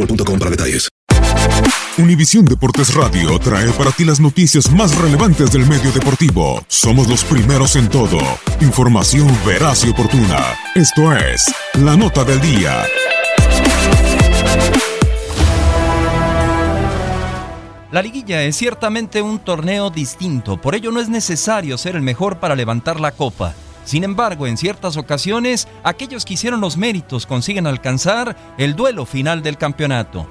boostmobile.com para detalles. Univisión Deportes Radio trae para ti las noticias más relevantes del medio deportivo. Somos los primeros en todo. Información veraz y oportuna. Esto es La Nota del Día. La liguilla es ciertamente un torneo distinto, por ello no es necesario ser el mejor para levantar la copa. Sin embargo, en ciertas ocasiones, aquellos que hicieron los méritos consiguen alcanzar el duelo final del campeonato.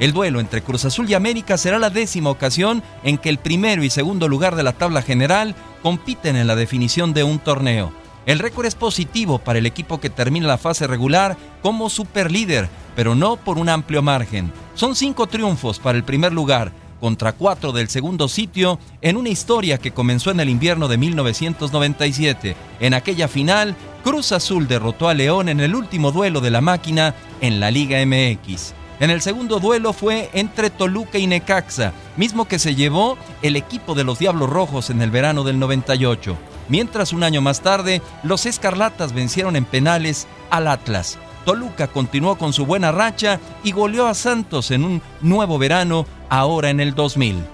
El duelo entre Cruz Azul y América será la décima ocasión en que el primero y segundo lugar de la tabla general compiten en la definición de un torneo. El récord es positivo para el equipo que termina la fase regular como superlíder, pero no por un amplio margen. Son cinco triunfos para el primer lugar, contra cuatro del segundo sitio en una historia que comenzó en el invierno de 1997. En aquella final, Cruz Azul derrotó a León en el último duelo de la máquina en la Liga MX. En el segundo duelo fue entre Toluca y Necaxa, mismo que se llevó el equipo de los Diablos Rojos en el verano del 98. Mientras un año más tarde, los Escarlatas vencieron en penales al Atlas. Toluca continuó con su buena racha y goleó a Santos en un nuevo verano, ahora en el 2000.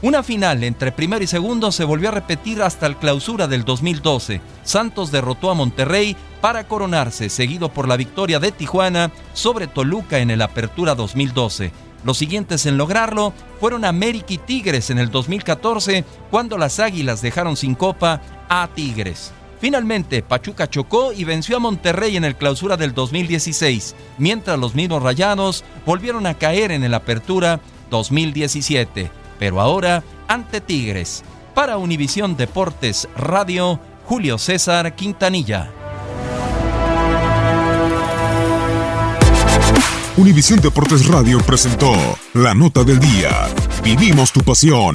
Una final entre primero y segundo se volvió a repetir hasta el clausura del 2012. Santos derrotó a Monterrey para coronarse, seguido por la victoria de Tijuana sobre Toluca en el Apertura 2012. Los siguientes en lograrlo fueron América y Tigres en el 2014, cuando las Águilas dejaron sin copa a Tigres. Finalmente, Pachuca chocó y venció a Monterrey en el clausura del 2016, mientras los mismos rayados volvieron a caer en el Apertura 2017, pero ahora ante Tigres. Para Univisión Deportes Radio, Julio César Quintanilla. Univisión Deportes Radio presentó La Nota del Día. Vivimos tu pasión.